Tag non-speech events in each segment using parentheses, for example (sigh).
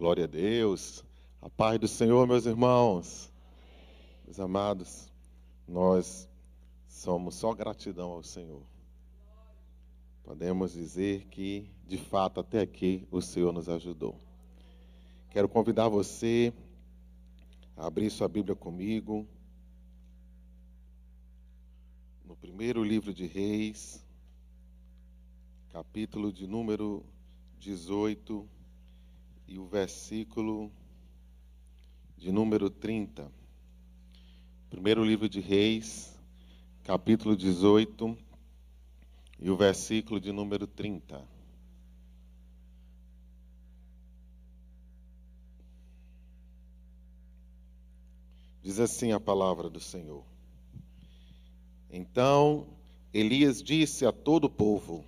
Glória a Deus. A paz do Senhor, meus irmãos. Meus amados, nós somos só gratidão ao Senhor. Podemos dizer que, de fato, até aqui o Senhor nos ajudou. Quero convidar você a abrir sua Bíblia comigo no primeiro livro de Reis, capítulo de número 18 e o versículo de número 30. Primeiro livro de Reis, capítulo 18 e o versículo de número 30. Diz assim a palavra do Senhor. Então Elias disse a todo o povo: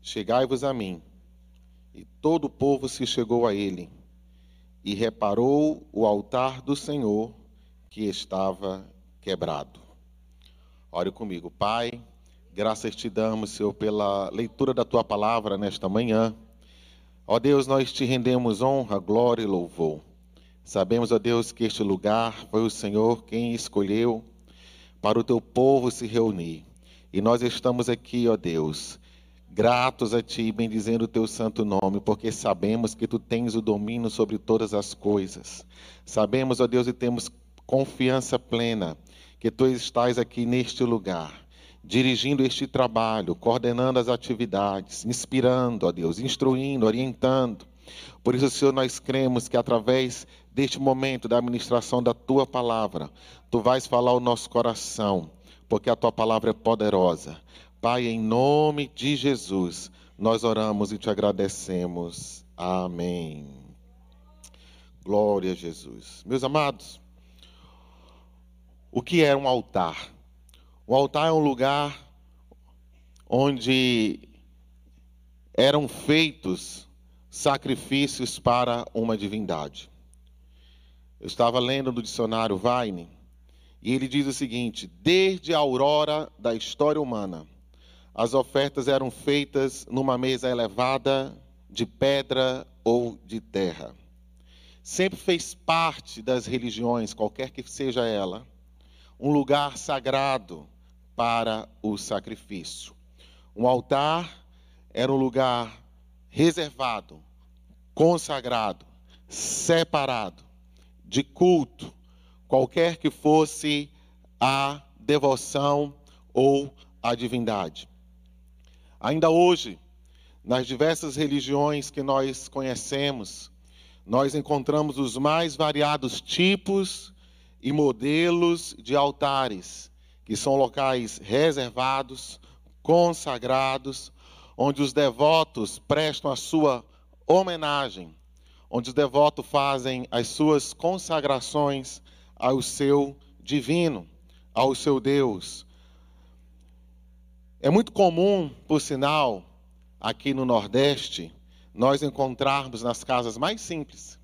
Chegai-vos a mim. E todo o povo se chegou a ele, e reparou o altar do Senhor que estava quebrado. Ore comigo, Pai. Graças te damos, Senhor, pela leitura da tua palavra nesta manhã. Ó Deus, nós te rendemos honra, glória e louvor. Sabemos, ó Deus, que este lugar foi o Senhor quem escolheu para o teu povo se reunir. E nós estamos aqui, ó Deus, gratos a Ti, bendizendo o Teu santo nome, porque sabemos que Tu tens o domínio sobre todas as coisas. Sabemos, ó Deus, e temos confiança plena que Tu estás aqui neste lugar, dirigindo este trabalho, coordenando as atividades, inspirando, ó Deus, instruindo, orientando. Por isso, Senhor, nós cremos que através deste momento da administração da Tua palavra, Tu vais falar o nosso coração, porque a Tua palavra é poderosa Pai, em nome de Jesus, nós oramos e te agradecemos. Amém. Glória a Jesus. Meus amados, o que é um altar? O altar é um lugar onde eram feitos sacrifícios para uma divindade. Eu estava lendo no dicionário Vine e ele diz o seguinte: desde a aurora da história humana, as ofertas eram feitas numa mesa elevada de pedra ou de terra. Sempre fez parte das religiões, qualquer que seja ela, um lugar sagrado para o sacrifício. Um altar era um lugar reservado, consagrado, separado, de culto, qualquer que fosse a devoção ou a divindade. Ainda hoje, nas diversas religiões que nós conhecemos, nós encontramos os mais variados tipos e modelos de altares, que são locais reservados, consagrados, onde os devotos prestam a sua homenagem, onde os devotos fazem as suas consagrações ao seu divino, ao seu Deus, é muito comum, por sinal, aqui no Nordeste, nós encontrarmos nas casas mais simples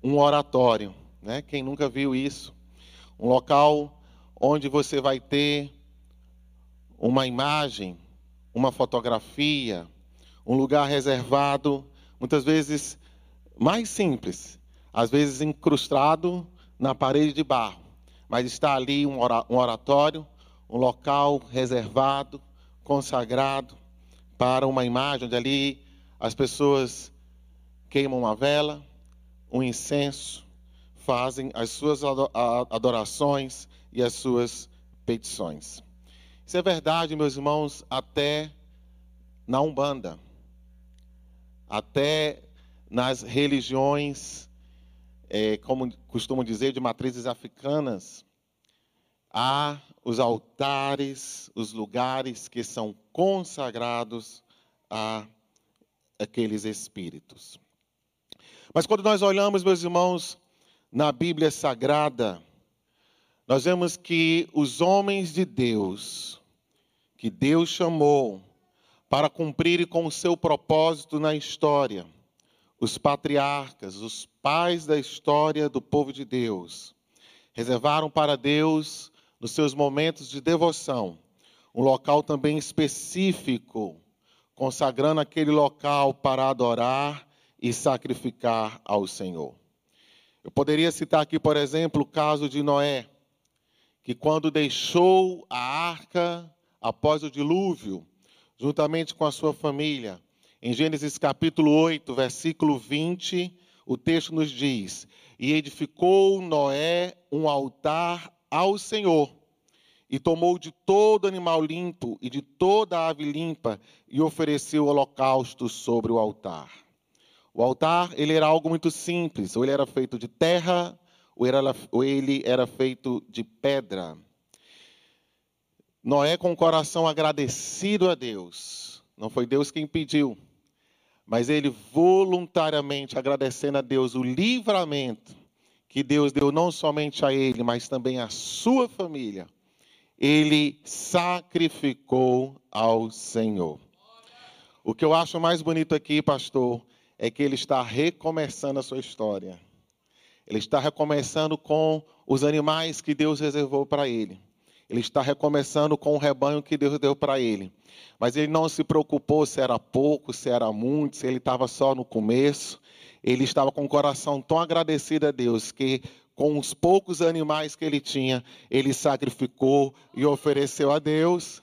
um oratório. Né? Quem nunca viu isso? Um local onde você vai ter uma imagem, uma fotografia, um lugar reservado, muitas vezes mais simples, às vezes incrustado na parede de barro, mas está ali um oratório, um local reservado consagrado para uma imagem onde ali as pessoas queimam uma vela, um incenso, fazem as suas adorações e as suas petições. Isso é verdade, meus irmãos, até na Umbanda, até nas religiões, é, como costumam dizer, de matrizes africanas, há os altares, os lugares que são consagrados a aqueles espíritos. Mas quando nós olhamos, meus irmãos, na Bíblia Sagrada, nós vemos que os homens de Deus, que Deus chamou para cumprirem com o seu propósito na história, os patriarcas, os pais da história do povo de Deus, reservaram para Deus nos seus momentos de devoção, um local também específico, consagrando aquele local para adorar e sacrificar ao Senhor. Eu poderia citar aqui, por exemplo, o caso de Noé, que quando deixou a arca após o dilúvio, juntamente com a sua família, em Gênesis capítulo 8, versículo 20, o texto nos diz: E edificou Noé um altar ao Senhor, e tomou de todo animal limpo e de toda ave limpa, e ofereceu holocausto sobre o altar. O altar, ele era algo muito simples, ou ele era feito de terra, ou, era, ou ele era feito de pedra. Noé, com o coração agradecido a Deus, não foi Deus quem pediu, mas ele voluntariamente agradecendo a Deus o livramento que Deus deu não somente a ele, mas também à sua família, ele sacrificou ao Senhor. O que eu acho mais bonito aqui, pastor, é que ele está recomeçando a sua história. Ele está recomeçando com os animais que Deus reservou para ele. Ele está recomeçando com o rebanho que Deus deu para ele. Mas ele não se preocupou se era pouco, se era muito, se ele estava só no começo. Ele estava com o coração tão agradecido a Deus que, com os poucos animais que ele tinha, ele sacrificou e ofereceu a Deus.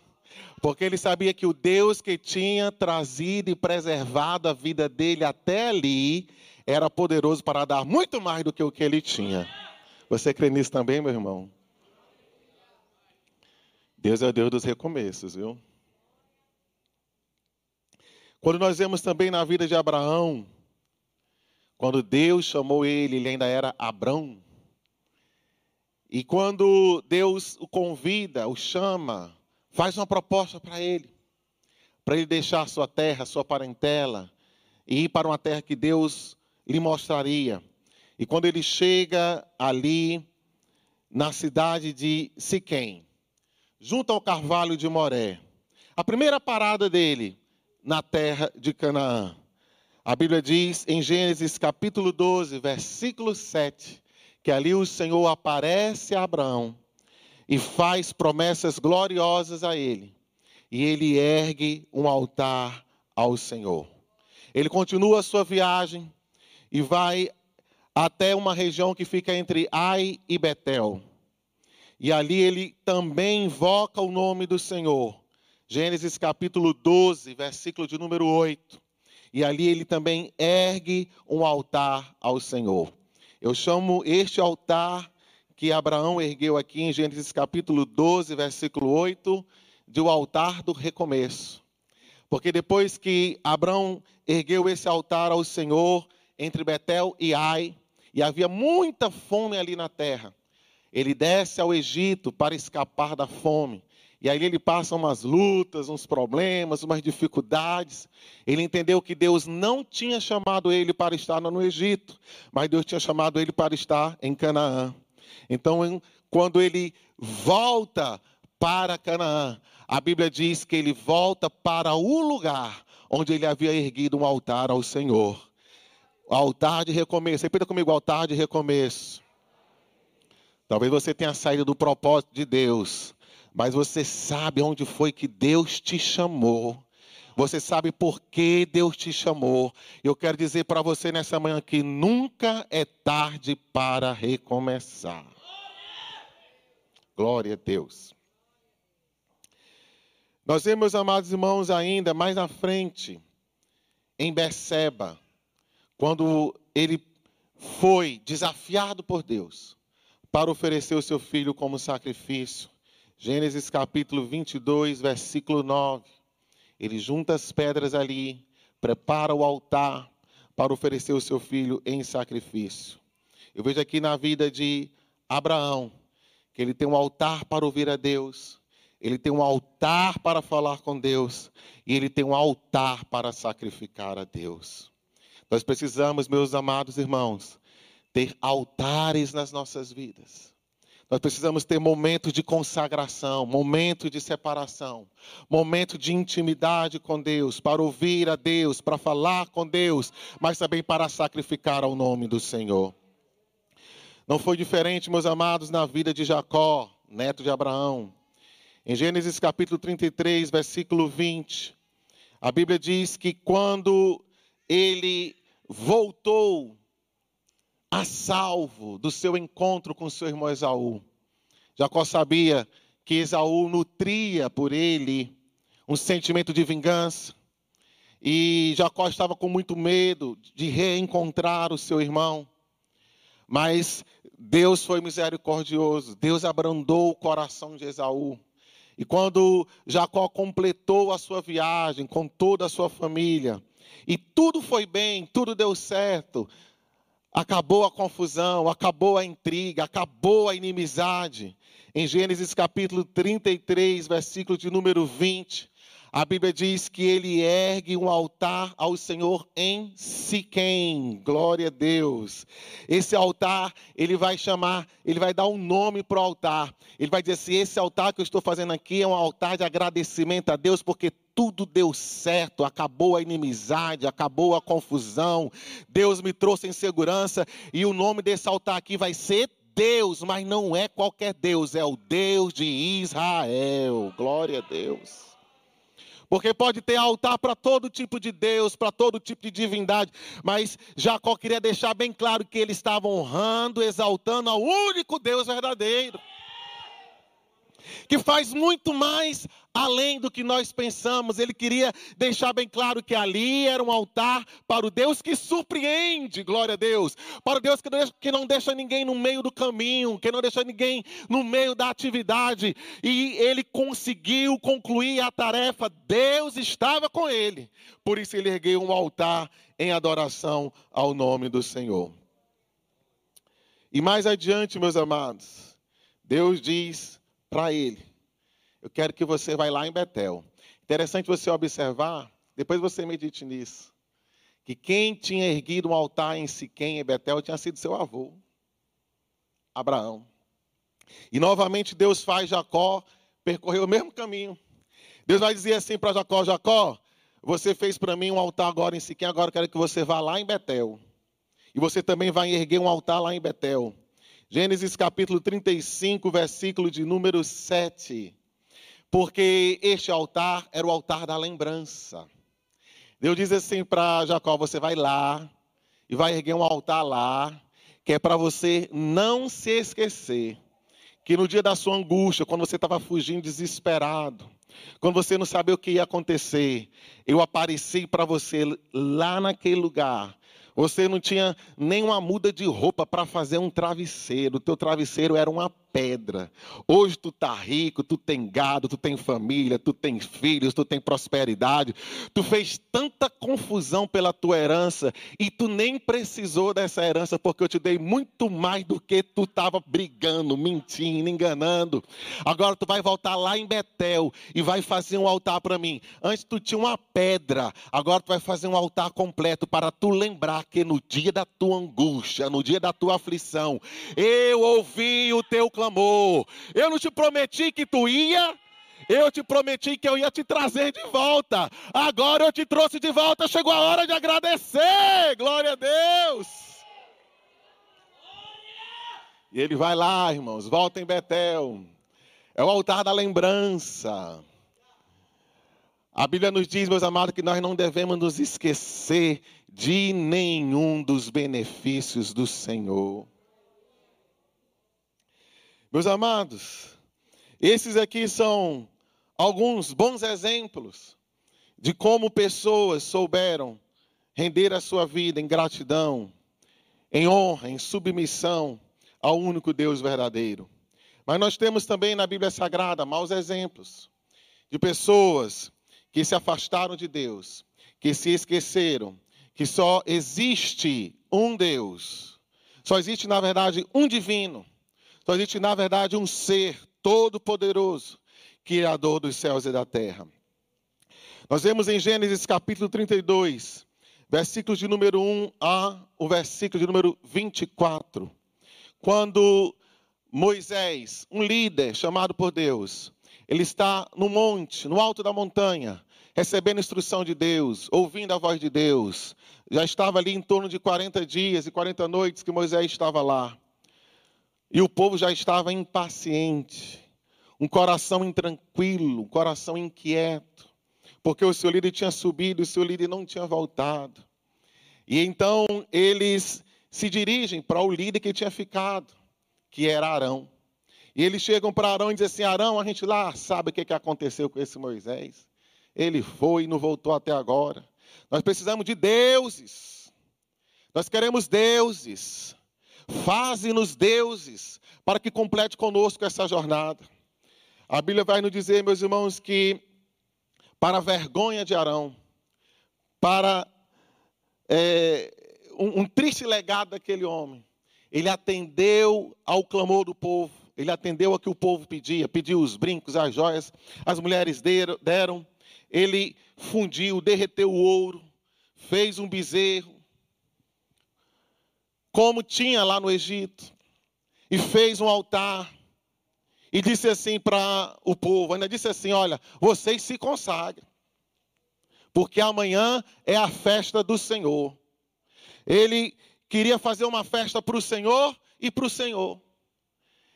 Porque ele sabia que o Deus que tinha trazido e preservado a vida dele até ali era poderoso para dar muito mais do que o que ele tinha. Você crê nisso também, meu irmão? Deus é o Deus dos recomeços, viu? Quando nós vemos também na vida de Abraão, quando Deus chamou ele, ele ainda era Abrão. E quando Deus o convida, o chama, faz uma proposta para ele, para ele deixar sua terra, sua parentela, e ir para uma terra que Deus lhe mostraria. E quando ele chega ali na cidade de Siquém, junto ao carvalho de Moré. A primeira parada dele na terra de Canaã. A Bíblia diz em Gênesis capítulo 12, versículo 7, que ali o Senhor aparece a Abraão e faz promessas gloriosas a ele. E ele ergue um altar ao Senhor. Ele continua a sua viagem e vai até uma região que fica entre Ai e Betel. E ali ele também invoca o nome do Senhor. Gênesis capítulo 12, versículo de número 8. E ali ele também ergue um altar ao Senhor. Eu chamo este altar que Abraão ergueu aqui em Gênesis capítulo 12, versículo 8, de o altar do recomeço. Porque depois que Abraão ergueu esse altar ao Senhor entre Betel e Ai, e havia muita fome ali na terra, ele desce ao Egito para escapar da fome. E aí ele passa umas lutas, uns problemas, umas dificuldades. Ele entendeu que Deus não tinha chamado ele para estar no Egito, mas Deus tinha chamado ele para estar em Canaã. Então, quando ele volta para Canaã, a Bíblia diz que ele volta para o lugar onde ele havia erguido um altar ao Senhor. Altar de recomeço. Repita comigo, altar de recomeço. Talvez você tenha saído do propósito de Deus, mas você sabe onde foi que Deus te chamou. Você sabe por que Deus te chamou. Eu quero dizer para você nessa manhã que nunca é tarde para recomeçar. Glória a Deus. Nós vemos, amados irmãos, ainda mais na frente, em Beceba, quando ele foi desafiado por Deus para oferecer o seu filho como sacrifício. Gênesis capítulo 22, versículo 9. Ele junta as pedras ali, prepara o altar para oferecer o seu filho em sacrifício. Eu vejo aqui na vida de Abraão que ele tem um altar para ouvir a Deus, ele tem um altar para falar com Deus e ele tem um altar para sacrificar a Deus. Nós precisamos, meus amados irmãos, ter altares nas nossas vidas. Nós precisamos ter momentos de consagração, momentos de separação, momento de intimidade com Deus, para ouvir a Deus, para falar com Deus, mas também para sacrificar ao nome do Senhor. Não foi diferente, meus amados, na vida de Jacó, neto de Abraão. Em Gênesis capítulo 33, versículo 20, a Bíblia diz que quando ele voltou a salvo do seu encontro com seu irmão Esaú. Jacó sabia que Esaú nutria por ele um sentimento de vingança. E Jacó estava com muito medo de reencontrar o seu irmão. Mas Deus foi misericordioso, Deus abrandou o coração de Esaú. E quando Jacó completou a sua viagem com toda a sua família, e tudo foi bem, tudo deu certo, acabou a confusão, acabou a intriga, acabou a inimizade. Em Gênesis capítulo 33, versículo de número 20, a Bíblia diz que ele ergue um altar ao Senhor em Siquém. Glória a Deus. Esse altar, ele vai chamar, ele vai dar um nome para o altar. Ele vai dizer assim: esse altar que eu estou fazendo aqui é um altar de agradecimento a Deus, porque tudo deu certo, acabou a inimizade, acabou a confusão. Deus me trouxe em segurança e o nome desse altar aqui vai ser Deus, mas não é qualquer Deus, é o Deus de Israel. Glória a Deus. Porque pode ter altar para todo tipo de Deus, para todo tipo de divindade. Mas Jacó queria deixar bem claro que ele estava honrando, exaltando ao único Deus verdadeiro que faz muito mais além do que nós pensamos. Ele queria deixar bem claro que ali era um altar para o Deus que surpreende, glória a Deus, para o Deus que não deixa, ninguém no meio do caminho, que não deixa ninguém no meio da atividade. E ele conseguiu concluir a tarefa, Deus estava com ele. Por isso ele ergueu um altar em adoração ao nome do Senhor. E mais adiante, meus amados, Deus diz para ele. Eu quero que você vá lá em Betel. Interessante você observar, depois você medite nisso, que quem tinha erguido um altar em Siquém, em Betel, tinha sido seu avô, Abraão. E novamente Deus faz Jacó percorrer o mesmo caminho. Deus vai dizer assim para Jacó: Jacó, você fez para mim um altar agora em Siquém, agora eu quero que você vá lá em Betel. E você também vai erguer um altar lá em Betel. Gênesis capítulo 35, versículo de número 7. Porque este altar era o altar da lembrança. Deus diz assim para Jacó: você vai lá e vai erguer um altar lá, que é para você não se esquecer que no dia da sua angústia, quando você estava fugindo desesperado, quando você não sabia o que ia acontecer, eu apareci para você lá naquele lugar você não tinha nenhuma muda de roupa para fazer um travesseiro. O teu travesseiro era uma pedra. Hoje tu tá rico, tu tem gado, tu tem família, tu tem filhos, tu tem prosperidade. Tu fez tanta confusão pela tua herança e tu nem precisou dessa herança porque eu te dei muito mais do que tu estava brigando, mentindo, enganando. Agora tu vai voltar lá em Betel e vai fazer um altar para mim. Antes tu tinha uma pedra, agora tu vai fazer um altar completo para tu lembrar que no dia da tua angústia, no dia da tua aflição, eu ouvi o teu clamor. Eu não te prometi que tu ia, eu te prometi que eu ia te trazer de volta. Agora eu te trouxe de volta. Chegou a hora de agradecer. Glória a Deus. E ele vai lá, irmãos, volta em Betel. É o altar da lembrança. A Bíblia nos diz, meus amados, que nós não devemos nos esquecer de nenhum dos benefícios do Senhor. Meus amados, esses aqui são alguns bons exemplos de como pessoas souberam render a sua vida em gratidão, em honra, em submissão ao único Deus verdadeiro. Mas nós temos também na Bíblia Sagrada maus exemplos de pessoas que se afastaram de Deus, que se esqueceram que só existe um Deus, só existe, na verdade, um divino só existe, na verdade, um ser todo-poderoso, Criador dos céus e da terra. Nós vemos em Gênesis capítulo 32, versículos de número 1 a o versículo de número 24, quando Moisés, um líder chamado por Deus, ele está no monte, no alto da montanha, recebendo instrução de Deus, ouvindo a voz de Deus. Já estava ali em torno de 40 dias e 40 noites que Moisés estava lá. E o povo já estava impaciente, um coração intranquilo, um coração inquieto, porque o seu líder tinha subido o seu líder não tinha voltado. E então eles se dirigem para o líder que tinha ficado, que era Arão. E eles chegam para Arão e dizem assim: Arão, a gente lá sabe o que aconteceu com esse Moisés. Ele foi e não voltou até agora. Nós precisamos de deuses. Nós queremos deuses. Faze-nos deuses para que complete conosco essa jornada. A Bíblia vai nos dizer, meus irmãos, que para a vergonha de Arão, para é, um, um triste legado daquele homem, ele atendeu ao clamor do povo, ele atendeu ao que o povo pedia, pediu os brincos, as joias, as mulheres deram, ele fundiu, derreteu o ouro, fez um bezerro, como tinha lá no Egito, e fez um altar, e disse assim para o povo: ainda disse assim: Olha, vocês se consagrem, porque amanhã é a festa do Senhor. Ele queria fazer uma festa para o Senhor e para o Senhor.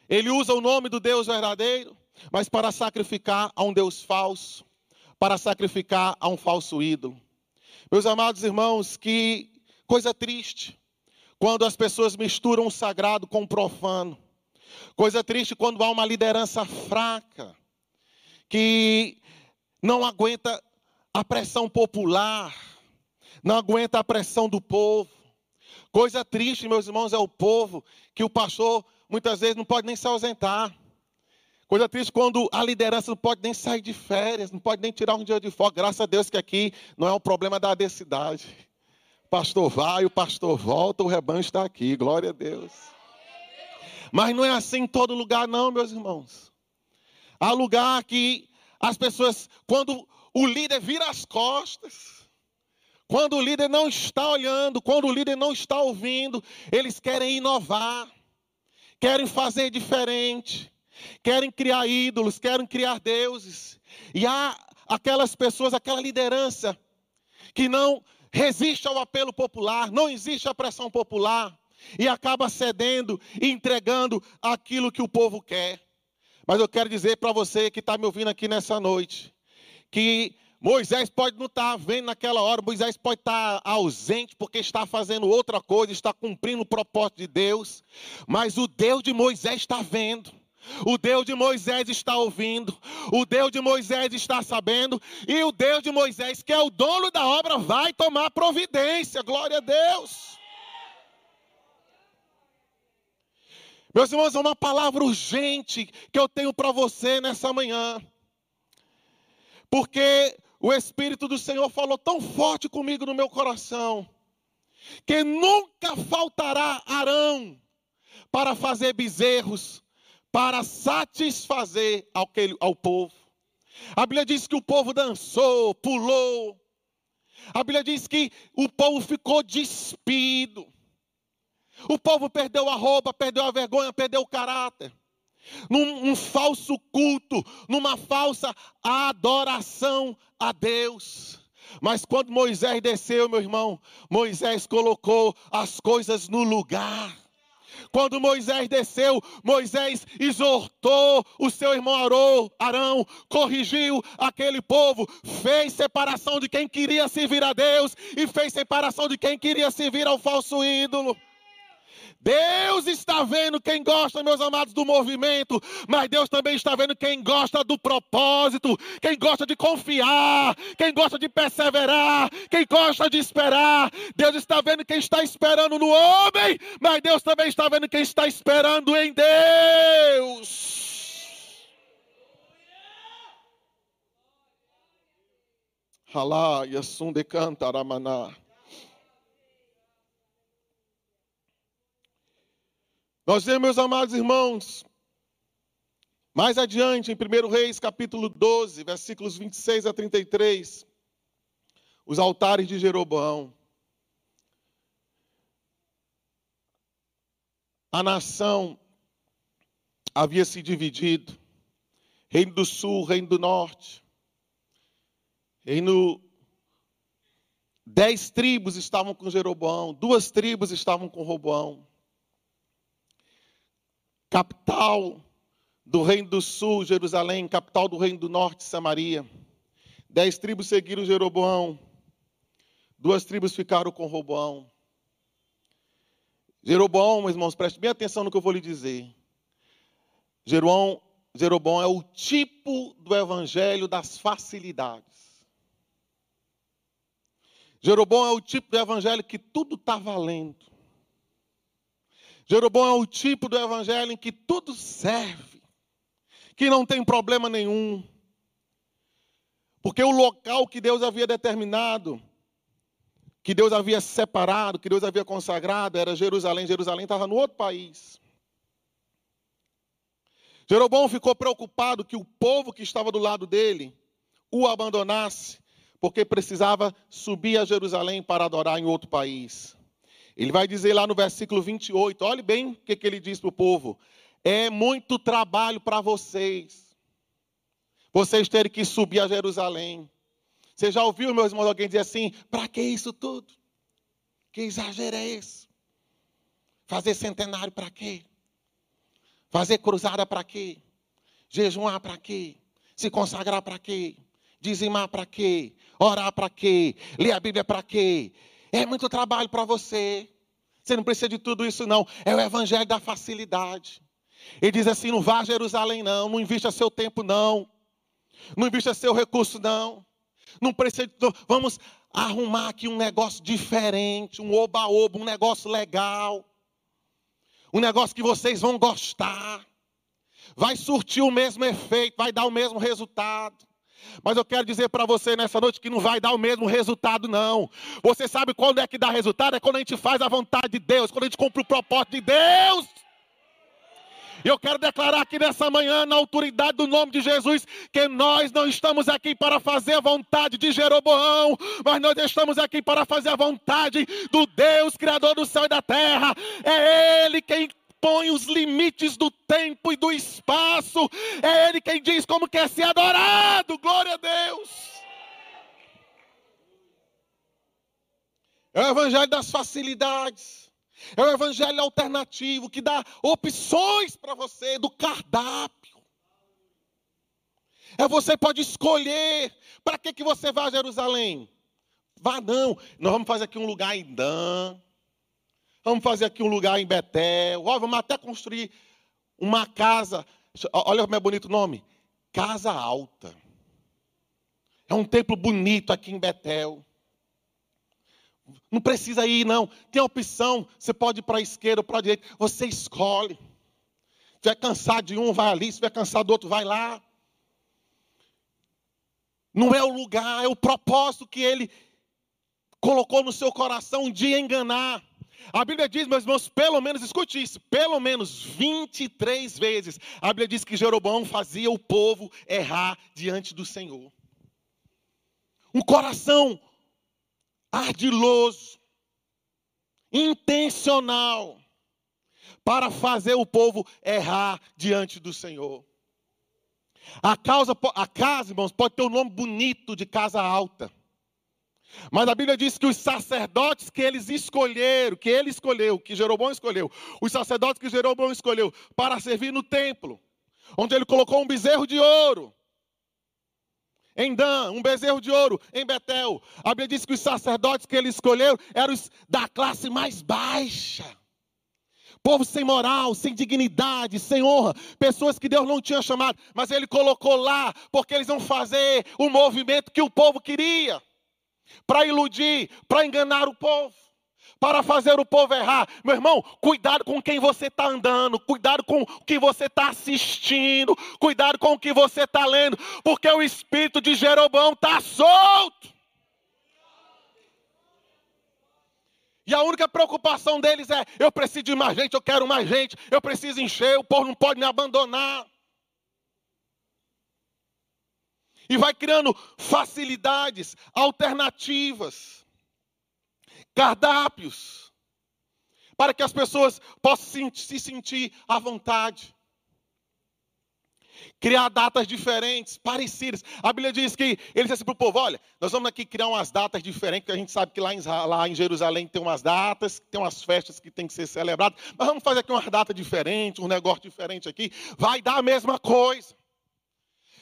Ele usa o nome do Deus verdadeiro, mas para sacrificar a um Deus falso, para sacrificar a um falso ídolo. Meus amados irmãos, que coisa triste quando as pessoas misturam o sagrado com o profano. Coisa triste quando há uma liderança fraca, que não aguenta a pressão popular, não aguenta a pressão do povo. Coisa triste, meus irmãos, é o povo que o pastor muitas vezes não pode nem se ausentar. Coisa triste quando a liderança não pode nem sair de férias, não pode nem tirar um dia de folga. Graças a Deus que aqui não é um problema da densidade. Pastor vai, o pastor volta, o rebanho está aqui. Glória a Deus. Mas não é assim em todo lugar, não, meus irmãos. Há lugar que as pessoas, quando o líder vira as costas, quando o líder não está olhando, quando o líder não está ouvindo, eles querem inovar, querem fazer diferente, querem criar ídolos, querem criar deuses. E há aquelas pessoas, aquela liderança, que não resiste ao apelo popular, não existe a pressão popular, e acaba cedendo e entregando aquilo que o povo quer. Mas eu quero dizer para você que está me ouvindo aqui nessa noite, que Moisés pode não estar tá vendo naquela hora, Moisés pode estar tá ausente porque está fazendo outra coisa, está cumprindo o propósito de Deus, mas o Deus de Moisés está vendo. O Deus de Moisés está ouvindo, o Deus de Moisés está sabendo, e o Deus de Moisés, que é o dono da obra, vai tomar providência. Glória a Deus. Meus irmãos, é uma palavra urgente que eu tenho para você nessa manhã. Porque o Espírito do Senhor falou tão forte comigo no meu coração, que nunca faltará Arão para fazer bezerros, para satisfazer ao, povo. A Bíblia diz que o povo dançou, pulou. A Bíblia diz que o povo ficou despido. O povo perdeu a roupa, perdeu a vergonha, perdeu o caráter num um falso culto, numa falsa adoração a Deus. Mas quando Moisés desceu, meu irmão, Moisés colocou as coisas no lugar. Quando Moisés desceu, Moisés exortou o seu irmão Arão, corrigiu aquele povo, fez separação de quem queria servir a Deus e fez separação de quem queria servir ao falso ídolo. Deus está vendo quem gosta, meus amados, do movimento, mas Deus também está vendo quem gosta do propósito, quem gosta de confiar, quem gosta de perseverar, quem gosta de esperar. Deus está vendo quem está esperando no homem, mas Deus também está vendo quem está esperando em Deus. Halá, Yassum de Cantaramaná. Nós vemos, meus amados irmãos, mais adiante, em 1 Reis, capítulo 12, versículos 26 a 33, os altares de Jeroboão. A nação havia se dividido, reino do sul, reino do norte. Reino Dez tribos estavam com Jeroboão, duas tribos estavam com Roboão capital do reino do sul, Jerusalém, capital do reino do norte, Samaria. Dez tribos seguiram Jeroboão. duas tribos ficaram com Roboão. Jeroboão, meus irmãos, preste bem atenção no que eu vou lhe dizer. Jeroboão, Jeroboão é o tipo do evangelho das facilidades. Jeroboão é o tipo do evangelho que tudo está valendo. Jeroboão é o tipo do evangelho em que tudo serve, que não tem problema nenhum. Porque o local que Deus havia determinado que Deus havia separado, que Deus havia consagrado, era Jerusalém. Jerusalém estava no outro país. Jeroboão ficou preocupado que o povo que estava do lado dele o abandonasse, porque precisava subir a Jerusalém para adorar em outro país. Ele vai dizer lá no versículo 28, olhe bem o que, que ele diz para o povo: é muito trabalho para vocês, vocês terem que subir a Jerusalém. Você já ouviu, meus irmãos, alguém dizer assim: para que isso tudo? Que exagero é esse? Fazer centenário para quê? Fazer cruzada para quê? Jejuar para quê? Se consagrar para quê? Dizimar para quê? Orar para quê? Ler a Bíblia para quê? É muito trabalho para você. Você não precisa de tudo isso, não. É o evangelho da facilidade. Ele diz assim: não vá a Jerusalém, não. Não invista seu tempo, não. Não invista seu recurso, não. Não precisa. Vamos arrumar aqui um negócio diferente, um oba-oba, um negócio legal. Um negócio que vocês vão gostar. Vai surtir o mesmo efeito, vai dar o mesmo resultado. Mas eu quero dizer para você nessa noite que não vai dar o mesmo resultado, não. Você sabe quando é que dá resultado? É quando a gente faz a vontade de Deus, quando a gente cumpre o propósito de Deus. Eu quero declarar aqui nessa manhã, na autoridade do nome de Jesus, que nós não estamos aqui para fazer a vontade de Jeroboão, mas nós estamos aqui para fazer a vontade do Deus, Criador do céu e da terra. É Ele quem põe os limites do tempo e do espaço. É Ele quem diz como quer ser adorado. Glória a Deus. É o evangelho das facilidades. É o evangelho alternativo que dá opções para você do cardápio. É você pode escolher para que, que você vai a Jerusalém. Vá não. Nós vamos fazer aqui um lugar em Dan. Vamos fazer aqui um lugar em Betel. Vamos até construir uma casa. Olha como é bonito o nome. Casa Alta. É um templo bonito aqui em Betel. Não precisa ir, não. Tem opção. Você pode ir para a esquerda ou para a direita. Você escolhe. Se estiver cansado de um, vai ali. Se estiver cansado do outro, vai lá. Não é o lugar, é o propósito que ele colocou no seu coração de enganar. A Bíblia diz, meus irmãos, pelo menos, escute isso, pelo menos 23 vezes, a Bíblia diz que Jeroboão fazia o povo errar diante do Senhor. Um coração ardiloso, intencional, para fazer o povo errar diante do Senhor. A, causa, a casa, irmãos, pode ter um nome bonito de casa alta. Mas a Bíblia diz que os sacerdotes que eles escolheram, que ele escolheu, que Jeroboão escolheu, os sacerdotes que Jeroboão escolheu para servir no templo, onde ele colocou um bezerro de ouro, em Dan, um bezerro de ouro em Betel. A Bíblia diz que os sacerdotes que ele escolheu eram os da classe mais baixa. Povo sem moral, sem dignidade, sem honra, pessoas que Deus não tinha chamado, mas ele colocou lá porque eles vão fazer o movimento que o povo queria, para iludir, para enganar o povo para fazer o povo errar. Meu irmão, cuidado com quem você está andando, cuidado com o que você está assistindo, cuidado com o que você está lendo, porque o espírito de Jeroboão está solto. E a única preocupação deles é: eu preciso de mais gente, eu quero mais gente, eu preciso encher, o povo não pode me abandonar. E vai criando facilidades, alternativas cardápios, para que as pessoas possam se sentir à vontade. Criar datas diferentes, parecidas. A Bíblia diz que ele disse assim para o povo: olha, nós vamos aqui criar umas datas diferentes, porque a gente sabe que lá em, lá em Jerusalém tem umas datas, tem umas festas que tem que ser celebradas, mas vamos fazer aqui uma data diferente, um negócio diferente aqui. Vai dar a mesma coisa.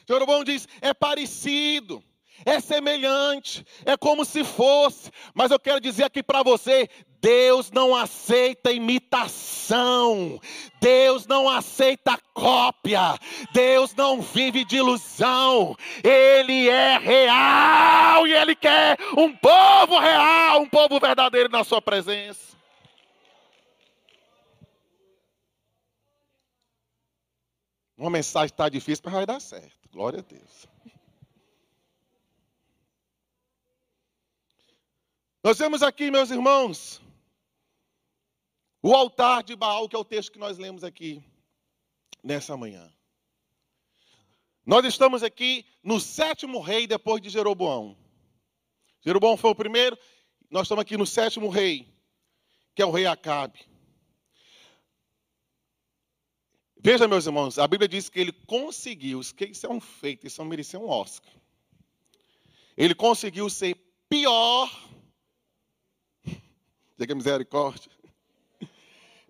Jeroboão diz: é parecido. é semelhante, é como se fosse, mas eu quero dizer aqui para você: Deus não aceita imitação, Deus não aceita cópia, Deus não vive de ilusão, Ele é real e Ele quer um povo real, um povo verdadeiro na Sua presença. Uma mensagem está difícil, mas vai dar certo, glória a Deus. Nós vemos aqui, meus irmãos, o altar de Baal, que é o texto que nós lemos aqui nessa manhã. Nós estamos aqui no sétimo rei depois de Jeroboão. Jeroboão foi o primeiro, nós estamos aqui no sétimo rei, que é o rei Acabe. Veja, meus irmãos, a Bíblia diz que ele conseguiu, isso é um feito, isso merecia um Oscar. Ele conseguiu ser pior (laughs) Diga misericórdia.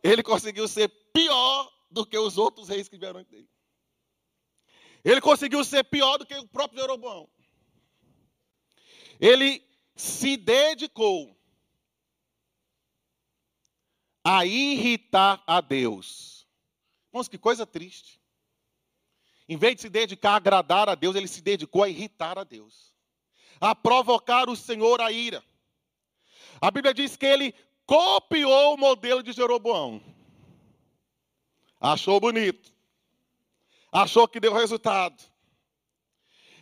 Ele conseguiu ser pior do que os outros reis que vieram dele. Ele conseguiu ser pior do que o próprio Jeroboão. Ele se dedicou a irritar a Deus. Que coisa triste. Em vez de se dedicar a agradar a Deus, ele se dedicou a irritar a Deus, a provocar o Senhor a ira. A Bíblia diz que ele copiou o modelo de Jeroboão. Achou bonito. Achou que deu resultado.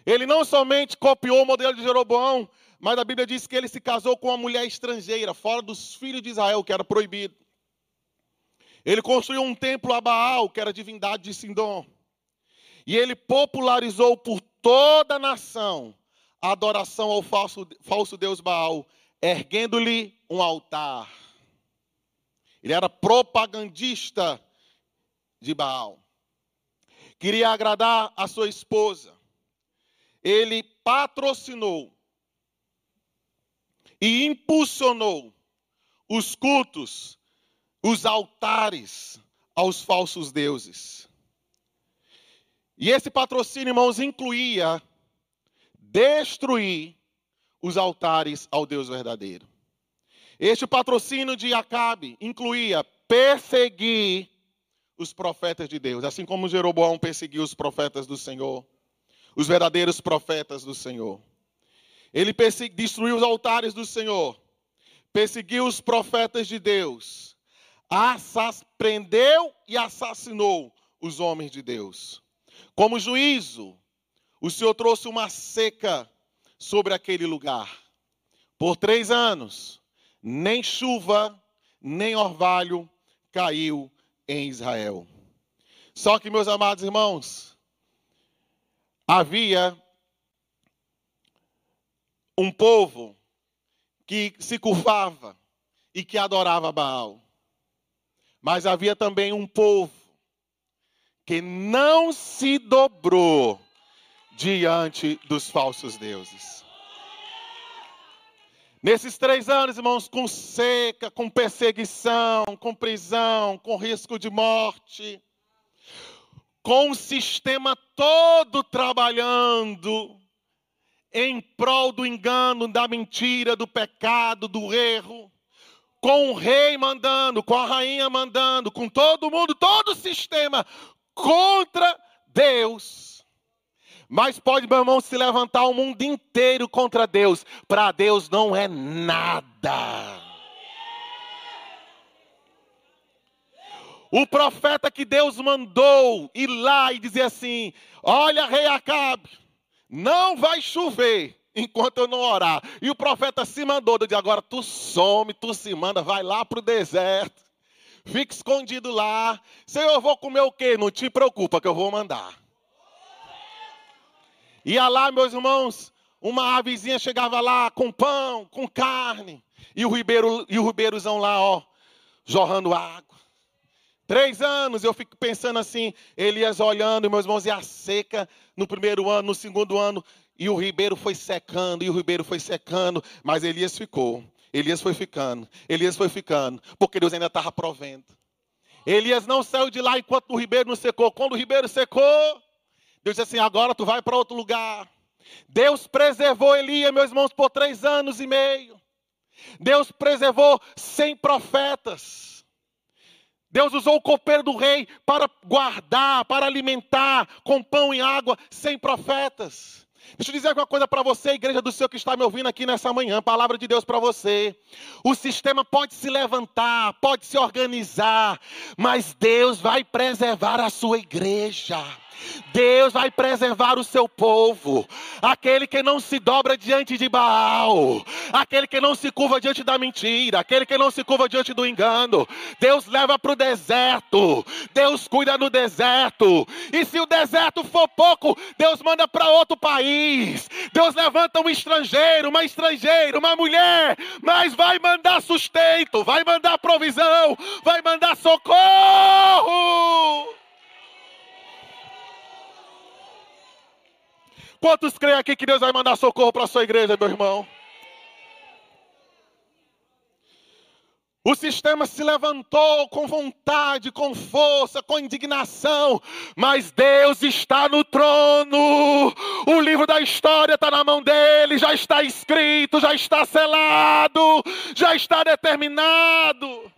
Ele não somente copiou o modelo de Jeroboão, mas a Bíblia diz que ele se casou com uma mulher estrangeira, fora dos filhos de Israel, que era proibido. Ele construiu um templo a Baal, que era a divindade de Sindom. E ele popularizou por toda a nação a adoração ao falso, falso deus Baal, erguendo-lhe um altar. Ele era propagandista de Baal. Queria agradar a sua esposa. Ele patrocinou e impulsionou os cultos, os altares aos falsos deuses. E esse patrocínio, irmãos, incluía destruir os altares ao Deus verdadeiro. Este patrocínio de Acabe incluía perseguir os profetas de Deus, assim como Jeroboão perseguiu os profetas do Senhor, os verdadeiros profetas do Senhor. Ele destruiu os altares do Senhor, perseguiu os profetas de Deus, prendeu e assassinou os homens de Deus. Como juízo, o Senhor trouxe uma seca sobre aquele lugar. Por três anos, nem chuva, nem orvalho caiu em Israel. Só que, meus amados irmãos, havia um povo que se curvava e que adorava Baal. Mas havia também um povo que não se dobrou diante dos falsos deuses. Nesses três anos, irmãos, com seca, com perseguição, com prisão, com risco de morte, com o sistema todo trabalhando em prol do engano, da mentira, do pecado, do erro, com o rei mandando, com a rainha mandando, com todo mundo, todo o sistema contra Deus mas pode, meu irmão, se levantar o mundo inteiro contra Deus. Para Deus não é nada. O profeta que Deus mandou ir lá e dizer assim: Olha, rei Acabe, não vai chover enquanto eu não orar. E o profeta se mandou, de agora tu some, tu se manda, vai lá para o deserto, fica escondido lá. Senhor, eu vou comer o quê? Não te preocupa que eu vou mandar. Ia lá, meus irmãos, uma avezinha chegava lá com pão, com carne, e o ribeiro e o ribeirozão lá, ó, jorrando água. Três anos eu fico pensando assim, Elias olhando, meus irmãos, e a seca no primeiro ano, no segundo ano, e o ribeiro foi secando, e o ribeiro foi secando, mas Elias ficou. Elias foi ficando, Elias foi ficando, porque Deus ainda estava provendo. Elias não saiu de lá enquanto o ribeiro não secou. Quando o ribeiro secou, Deus disse assim: agora tu vai para outro lugar. Deus preservou Elias, meus irmãos, por três anos e meio. Deus preservou cem profetas. Deus usou o copeiro do rei para guardar, para alimentar com pão e água cem profetas. Deixa eu dizer uma coisa para você, igreja do Senhor que está me ouvindo aqui nessa manhã, palavra de Deus para você. O sistema pode se levantar, pode se organizar, mas Deus vai preservar a sua igreja. Deus vai preservar o seu povo, aquele que não se dobra diante de Baal, aquele que não se curva diante da mentira, aquele que não se curva diante do engano. Deus leva para o deserto, Deus cuida no deserto, e se o deserto for pouco, Deus manda para outro país. Deus levanta um estrangeiro, uma estrangeira, uma mulher, mas vai mandar sustento, vai mandar provisão, vai mandar socorro. Quantos creem aqui que Deus vai mandar socorro para a sua igreja, meu irmão? O sistema se levantou com vontade, com força, com indignação, mas Deus está no trono. O livro da história está na mão dele, já está escrito, já está selado, já está determinado.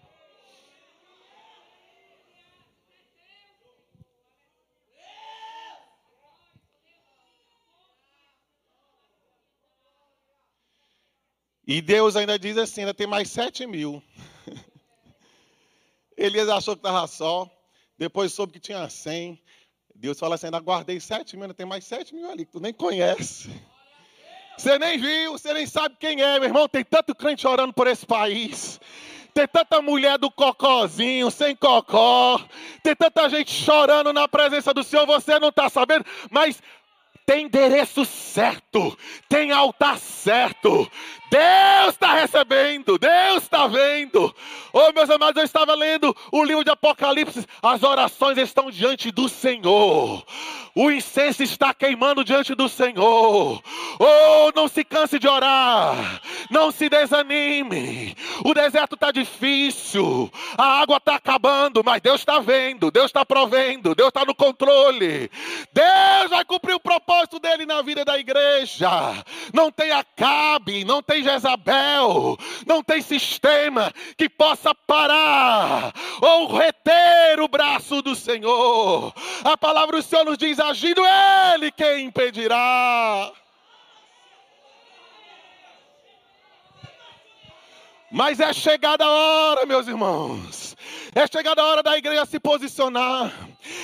E Deus ainda diz assim: ainda tem mais sete mil. (laughs) Elias achou que estava só, depois soube que tinha cem. Deus fala assim: ainda guardei sete mil, ainda tem mais sete mil ali que tu nem conhece. Você nem viu, você nem sabe quem é, meu irmão. Tem tanto crente orando por esse país. Tem tanta mulher do cocózinho, sem cocó. Tem tanta gente chorando na presença do Senhor, você não está sabendo. Mas tem endereço certo, tem altar certo, Deus está recebendo, Deus está vendo. Oh, meus amados, eu estava lendo o livro de Apocalipse. As orações estão diante do Senhor. O incenso está queimando diante do Senhor. Oh, não se canse de orar. Não se desanime. O deserto está difícil. A água está acabando, mas Deus está vendo. Deus está provendo. Deus está no controle. Deus vai cumprir o propósito dele na vida da igreja. Não tem Acabe, não tem Jezabel, não tem sistema que possa parar ou reter o braço do Senhor. A palavra do Senhor nos diz: agindo Ele, quem impedirá? Mas é chegada a hora, meus irmãos. É chegada a hora da igreja se posicionar.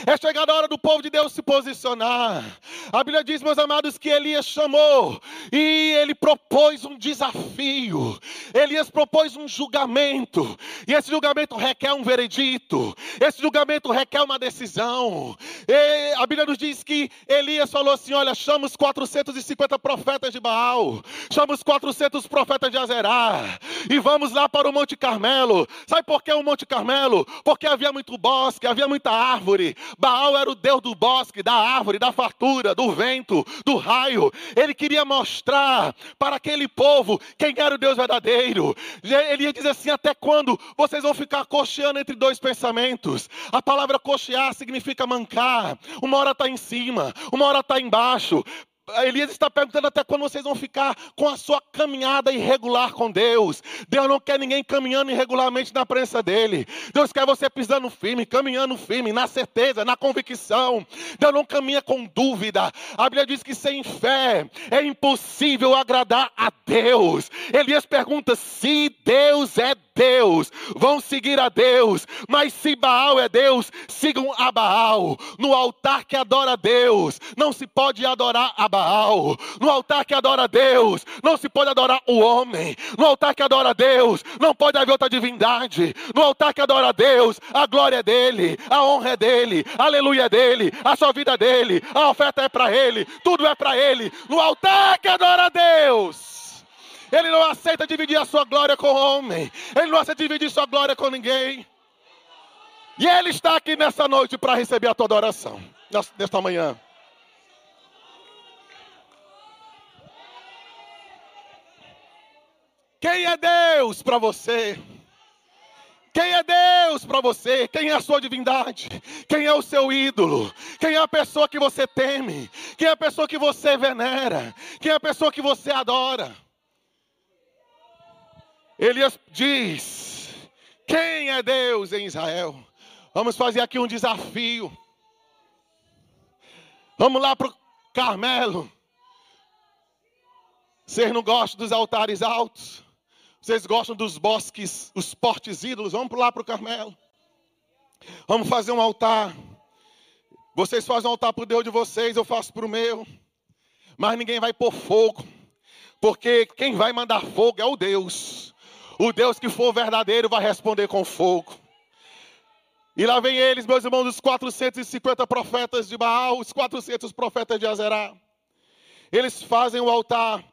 É chegada a hora do povo de Deus se posicionar. A Bíblia diz, meus amados, que Elias chamou e ele propôs um desafio. Elias propôs um julgamento. E esse julgamento requer um veredito. Esse julgamento requer uma decisão. E a Bíblia nos diz que Elias falou assim: Olha, chama os 450 profetas de Baal, chama os 400 profetas de Azerá, e vamos lá para o Monte Carmelo. Sabe por que o Monte Carmelo? Porque havia muito bosque, havia muita árvore. Baal era o deus do bosque, da árvore, da fartura, do vento, do raio. Ele queria mostrar para aquele povo quem era o Deus verdadeiro. Ele ia dizer assim: até quando vocês vão ficar cocheando entre dois pensamentos? A palavra cochear significa mancar. Uma hora está em cima, uma hora está embaixo. Elias está perguntando até quando vocês vão ficar com a sua caminhada irregular com Deus. Deus não quer ninguém caminhando irregularmente na presença dele. Deus quer você pisando firme, caminhando firme, na certeza, na convicção. Deus não caminha com dúvida. A Bíblia diz que sem fé é impossível agradar a Deus. Elias pergunta se Deus é Deus, vão seguir a Deus, mas se Baal é Deus, sigam a Baal. No altar que adora Deus, não se pode adorar a Baal. No altar que adora Deus, não se pode adorar o homem. No altar que adora Deus, não pode haver outra divindade. No altar que adora Deus, a glória é dele, a honra é dele, a aleluia é dele, a sua vida é dele, a oferta é para ele, tudo é para ele. No altar que adora a Deus. Ele não aceita dividir a sua glória com o homem. Ele não aceita dividir sua glória com ninguém. E Ele está aqui nessa noite para receber a tua adoração, nesta manhã. Quem é Deus para você? Quem é Deus para você? Quem é a sua divindade? Quem é o seu ídolo? Quem é a pessoa que você teme? Quem é a pessoa que você venera? Quem é a pessoa que você adora? Elias diz: Quem é Deus em Israel? Vamos fazer aqui um desafio. Vamos lá para o Carmelo. Vocês não gostam dos altares altos? Vocês gostam dos bosques, os portes ídolos? Vamos lá para o Carmelo. Vamos fazer um altar. Vocês fazem um altar para o Deus de vocês, eu faço para o meu. Mas ninguém vai pôr fogo. Porque quem vai mandar fogo é o Deus. O Deus que for verdadeiro vai responder com fogo. E lá vem eles, meus irmãos, os 450 profetas de Baal, os 400 profetas de Azerá. Eles fazem o altar,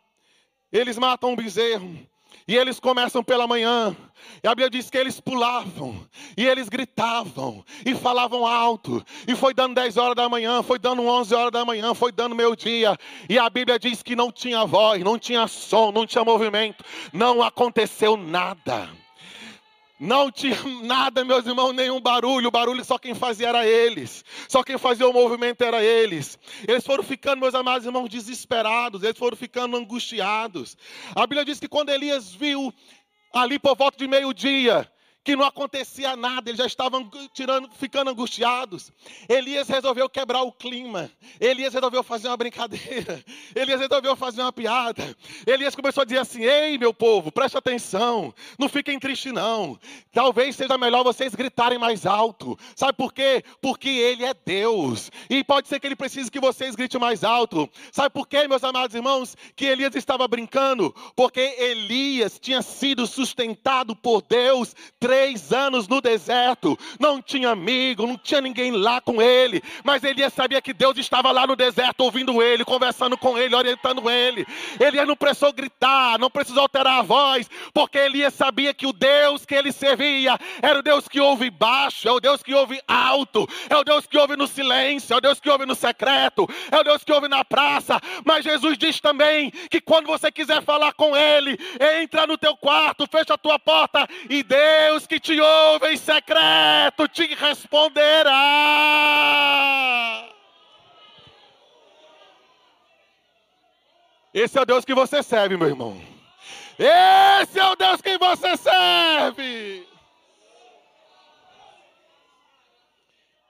eles matam um bezerro, e eles começam pela manhã. E a Bíblia diz que eles pulavam, e eles gritavam, e falavam alto. E foi dando 10 horas da manhã, foi dando 11 horas da manhã, foi dando meio-dia. E a Bíblia diz que não tinha voz, não tinha som, não tinha movimento. Não aconteceu nada. Não tinha nada, meus irmãos, nenhum barulho. O barulho só quem fazia era eles. Só quem fazia o movimento era eles. Eles foram ficando, meus amados irmãos, desesperados. Eles foram ficando angustiados. A Bíblia diz que quando Elias viu ali por volta de meio-dia, que não acontecia nada, eles já estavam tirando, ficando angustiados. Elias resolveu quebrar o clima. Elias resolveu fazer uma brincadeira. (laughs) Elias resolveu fazer uma piada. Elias começou a dizer assim: Ei, meu povo, preste atenção. Não fiquem tristes, não. Talvez seja melhor vocês gritarem mais alto. Sabe por quê? Porque Ele é Deus. E pode ser que Ele precise que vocês gritem mais alto. Sabe por quê, meus amados irmãos? Que Elias estava brincando? Porque Elias tinha sido sustentado por Deus três três anos no deserto, não tinha amigo, não tinha ninguém lá com ele, mas Elias sabia que Deus estava lá no deserto ouvindo ele, conversando com ele, orientando ele. Elias não precisou gritar, não precisou alterar a voz, porque Elias sabia que o Deus que ele servia era o Deus que ouve baixo, é o Deus que ouve alto, é o Deus que ouve no silêncio, é o Deus que ouve no secreto, é o Deus que ouve na praça. Mas Jesus diz também que quando você quiser falar com ele, entra no teu quarto, fecha a tua porta e Deus que te ouve em secreto te responderá. Esse é o Deus que você serve, meu irmão. Esse é o Deus que você serve.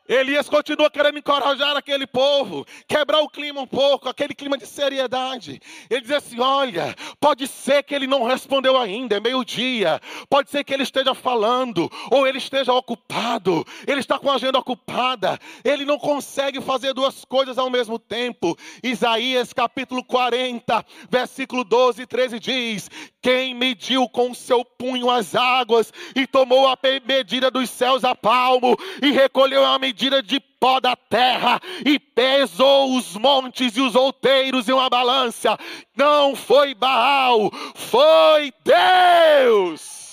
Elias continua querendo encorajar aquele povo, quebrar o clima um pouco, aquele clima de seriedade. Ele diz assim: Olha, pode ser que ele não respondeu ainda, é meio-dia, pode ser que ele esteja falando, ou ele esteja ocupado, ele está com a agenda ocupada, ele não consegue fazer duas coisas ao mesmo tempo. Isaías capítulo 40, versículo 12 e 13 diz: Quem mediu com seu punho as águas e tomou a medida dos céus a palmo e recolheu a medida medida de pó da terra e pesou os montes e os outeiros em uma balança. Não foi Baal, foi Deus.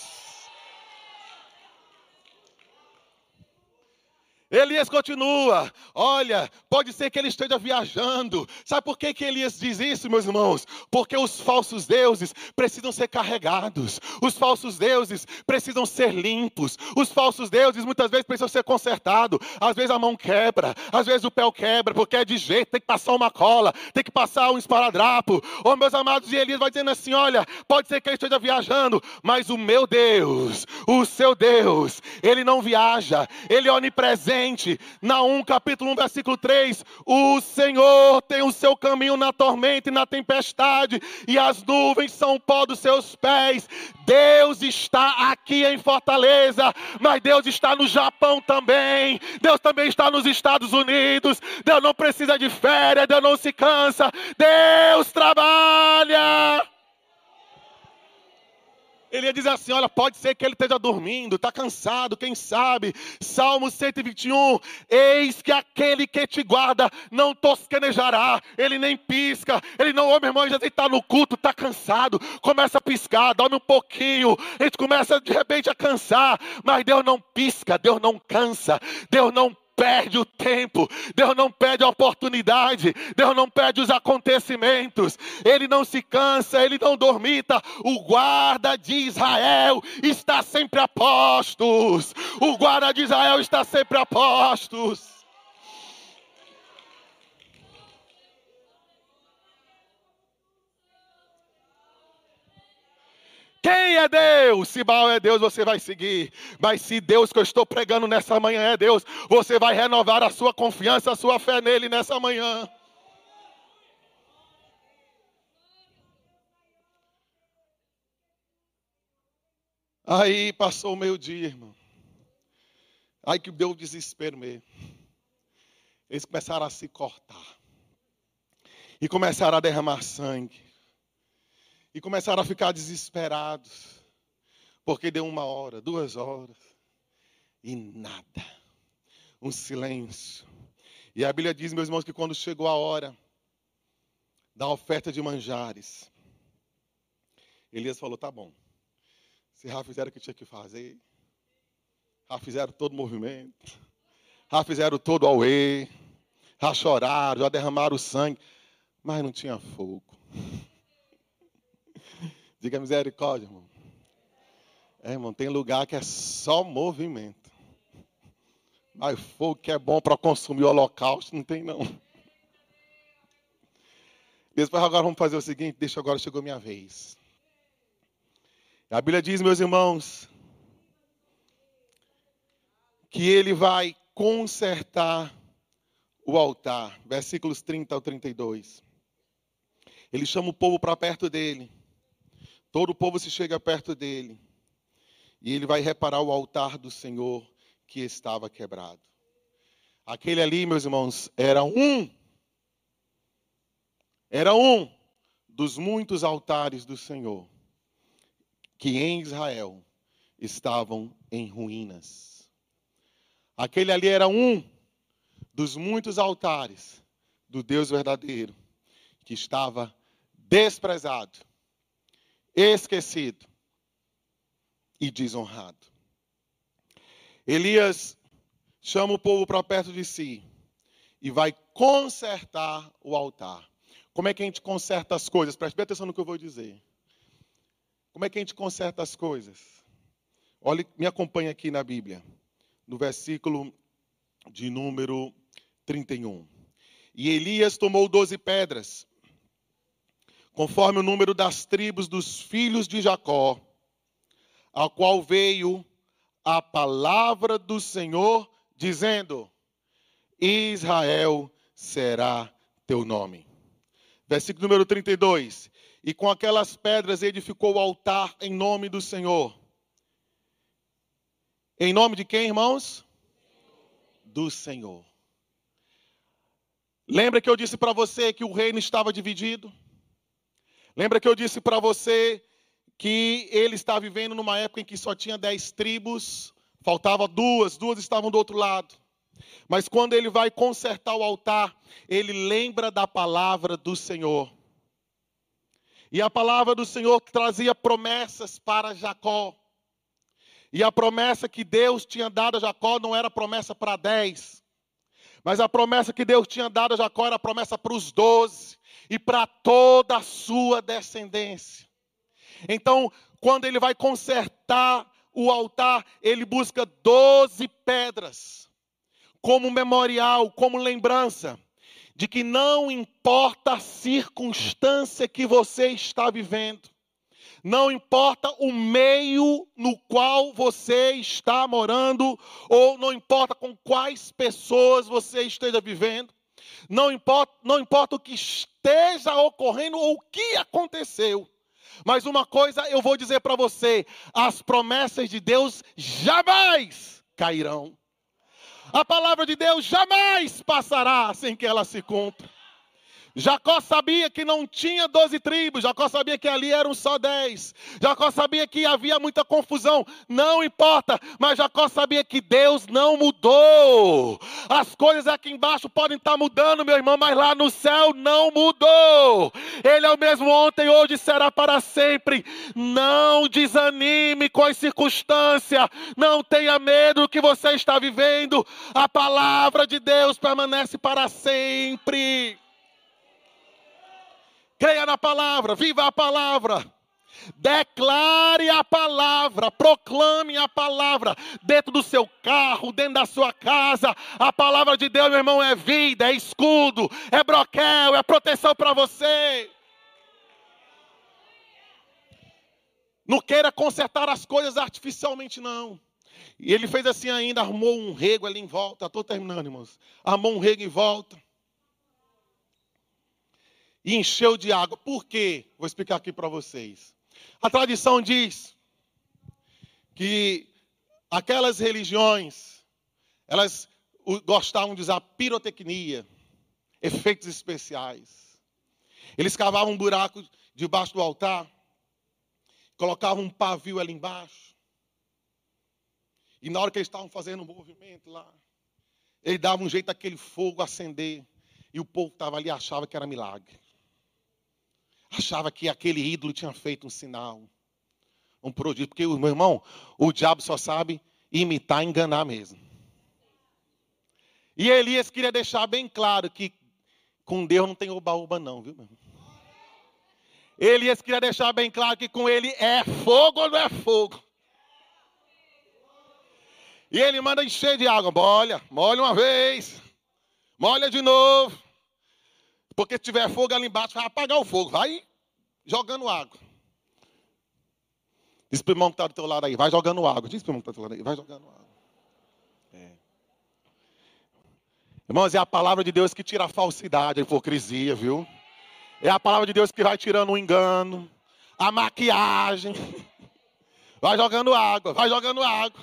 Elias continua: Olha, pode ser que ele esteja viajando. Sabe por que, que Elias diz isso, meus irmãos? Porque os falsos deuses precisam ser carregados, os falsos deuses precisam ser limpos, os falsos deuses muitas vezes precisam ser consertados. Às vezes a mão quebra, às vezes o pé quebra, porque é de jeito, tem que passar uma cola, tem que passar um esparadrapo. Oh, meus amados, e Elias vai dizendo assim: Olha, pode ser que ele esteja viajando, mas o meu Deus, o seu Deus, ele não viaja, ele é onipresente frente. Naum capítulo 1, versículo 3: O Senhor tem o seu caminho na tormenta e na tempestade, e as nuvens são o pó dos seus pés. Deus está aqui em Fortaleza, mas Deus está no Japão também. Deus também está nos Estados Unidos. Deus não precisa de férias, Deus não se cansa. Deus trabalha. Ele ia dizer assim: olha, pode ser que ele esteja dormindo, está cansado, quem sabe. Salmo 121: Eis que aquele que te guarda não tosquenejará, ele nem pisca, ele não, ô meu irmão, já está no culto, está cansado, começa a piscar, dorme um pouquinho, a gente começa de repente a cansar, mas Deus não pisca, Deus não cansa, Deus não perde o tempo, Deus não perde a oportunidade, Deus não perde os acontecimentos, Ele não se cansa, Ele não dormita. O guarda de Israel está sempre a postos, o guarda de Israel está sempre a postos. Quem é Deus? Se Baal é Deus, você vai seguir. Mas se Deus que eu estou pregando nessa manhã é Deus, você vai renovar a sua confiança, a sua fé nele nessa manhã. Aí passou o meio dia, irmão. Aí que deu o desespero mesmo. Eles começaram a se cortar. E começaram a derramar sangue. E começaram a ficar desesperados. Porque deu uma hora, duas horas. E nada. Um silêncio. E a Bíblia diz, meus irmãos, que quando chegou a hora da oferta de manjares, Elias falou: tá bom. Se já fizeram o que tinha que fazer, já fizeram todo o movimento, já fizeram todo o auê, já choraram, já derramaram o sangue, mas não tinha fogo. Diga misericórdia, irmão. É, irmão, tem lugar que é só movimento. Mas fogo que é bom para consumir o holocausto, não tem não. Depois agora vamos fazer o seguinte, deixa agora, chegou minha vez. A Bíblia diz, meus irmãos, que ele vai consertar o altar. Versículos 30 ao 32. Ele chama o povo para perto dele. Todo o povo se chega perto dele. E ele vai reparar o altar do Senhor que estava quebrado. Aquele ali, meus irmãos, era um. Era um dos muitos altares do Senhor que em Israel estavam em ruínas. Aquele ali era um dos muitos altares do Deus verdadeiro que estava desprezado esquecido e desonrado. Elias chama o povo para perto de si e vai consertar o altar. Como é que a gente conserta as coisas? Preste bem atenção no que eu vou dizer. Como é que a gente conserta as coisas? Olhe, me acompanhe aqui na Bíblia, no versículo de número 31. E Elias tomou doze pedras conforme o número das tribos dos filhos de Jacó, ao qual veio a palavra do Senhor, dizendo: Israel será teu nome. Versículo número 32. E com aquelas pedras edificou o altar em nome do Senhor. Em nome de quem, irmãos? Do Senhor. Lembra que eu disse para você que o reino estava dividido? Lembra que eu disse para você que ele está vivendo numa época em que só tinha dez tribos, faltava duas, duas estavam do outro lado. Mas quando ele vai consertar o altar, ele lembra da palavra do Senhor. E a palavra do Senhor trazia promessas para Jacó. E a promessa que Deus tinha dado a Jacó não era promessa para dez, mas a promessa que Deus tinha dado a Jacó era promessa para os doze e para toda a sua descendência. Então, quando ele vai consertar o altar, ele busca doze pedras como memorial, como lembrança de que não importa a circunstância que você está vivendo, não importa o meio no qual você está morando, ou não importa com quais pessoas você esteja vivendo, não importa, não importa o que esteja ocorrendo ou o que aconteceu. Mas uma coisa eu vou dizer para você: as promessas de Deus jamais cairão. A palavra de Deus jamais passará sem que ela se cumpra. Jacó sabia que não tinha doze tribos, Jacó sabia que ali eram só dez. Jacó sabia que havia muita confusão, não importa, mas Jacó sabia que Deus não mudou. As coisas aqui embaixo podem estar mudando, meu irmão, mas lá no céu não mudou. Ele é o mesmo ontem, hoje será para sempre. Não desanime com as circunstâncias, não tenha medo do que você está vivendo. A palavra de Deus permanece para sempre. Creia na palavra, viva a palavra. Declare a palavra, proclame a palavra dentro do seu carro, dentro da sua casa. A palavra de Deus, meu irmão, é vida, é escudo, é broquel, é proteção para você. Não queira consertar as coisas artificialmente, não. E ele fez assim ainda, armou um rego ali em volta. Estou terminando, irmãos. Armou um rego em volta e encheu de água. Por quê? Vou explicar aqui para vocês. A tradição diz que aquelas religiões, elas gostavam de usar pirotecnia, efeitos especiais. Eles cavavam um buraco debaixo do altar, colocavam um pavio ali embaixo. E na hora que eles estavam fazendo um movimento lá, eles davam um jeito daquele fogo acender. E o povo que estava ali achava que era milagre achava que aquele ídolo tinha feito um sinal, um prodígio. Porque, meu irmão, o diabo só sabe imitar e enganar mesmo. E Elias queria deixar bem claro que com Deus não tem oba-oba, não, viu, meu irmão? Elias queria deixar bem claro que com ele é fogo ou não é fogo. E ele manda encher de água. Molha, molha uma vez. Molha de novo. Porque se tiver fogo ali embaixo, vai apagar o fogo. Vai jogando água. Diz para o irmão que está do teu lado aí, vai jogando água. Diz para o irmão que está do teu lado aí, vai jogando água. É. Irmãos, é a palavra de Deus que tira a falsidade, a hipocrisia, viu? É a palavra de Deus que vai tirando o engano, a maquiagem. (laughs) Vai jogando água, vai jogando água.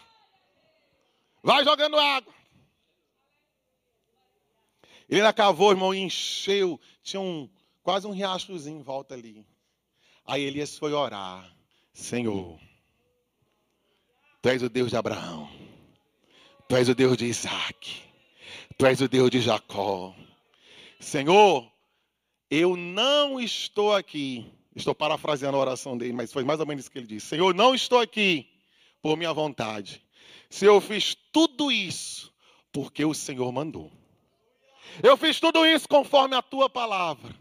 Vai jogando água. Ele ainda cavou, irmão, e encheu. Tinha um, quase um riachozinho em volta ali. Aí Elias foi orar. Senhor, Tu és o Deus de Abraão. Tu és o Deus de Isaac. Tu és o Deus de Jacó. Senhor, eu não estou aqui. Estou parafraseando a oração dele, mas foi mais ou menos isso que ele disse. Senhor, não estou aqui por minha vontade. Senhor, eu fiz tudo isso porque o Senhor mandou. Eu fiz tudo isso conforme a tua palavra.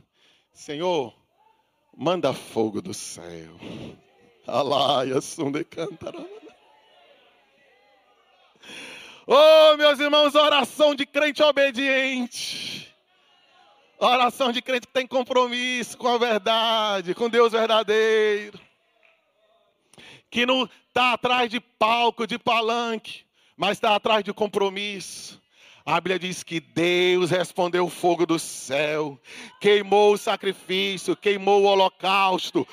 Senhor, manda fogo do céu. Alaia, sunde cantará. Oh, meus irmãos, oração de crente obediente. Oração de crente que tem compromisso com a verdade, com Deus verdadeiro. Que não está atrás de palco, de palanque, mas está atrás de compromisso. A Bíblia diz que Deus respondeu o fogo do céu, queimou o sacrifício, queimou o holocausto,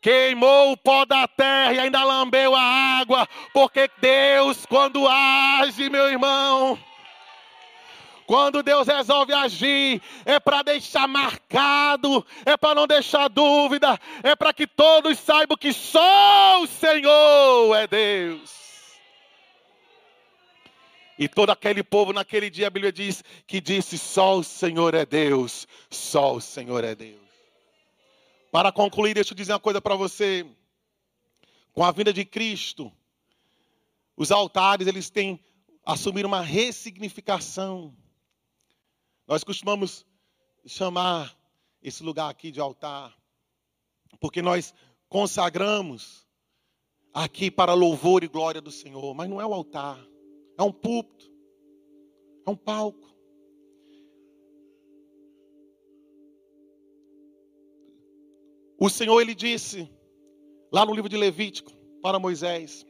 queimou o pó da terra e ainda lambeu a água, porque Deus, quando age, meu irmão, quando Deus resolve agir, é para deixar marcado, é para não deixar dúvida, é para que todos saibam que só o Senhor é Deus. E todo aquele povo naquele dia, a Bíblia diz que disse: só o Senhor é Deus, só o Senhor é Deus. Para concluir, deixa eu dizer uma coisa para você. Com a vinda de Cristo, os altares eles têm assumir uma ressignificação. Nós costumamos chamar esse lugar aqui de altar, porque nós consagramos aqui para louvor e glória do Senhor, mas não é o altar é um púlpito, é um palco. O Senhor ele disse lá no livro de Levítico para Moisés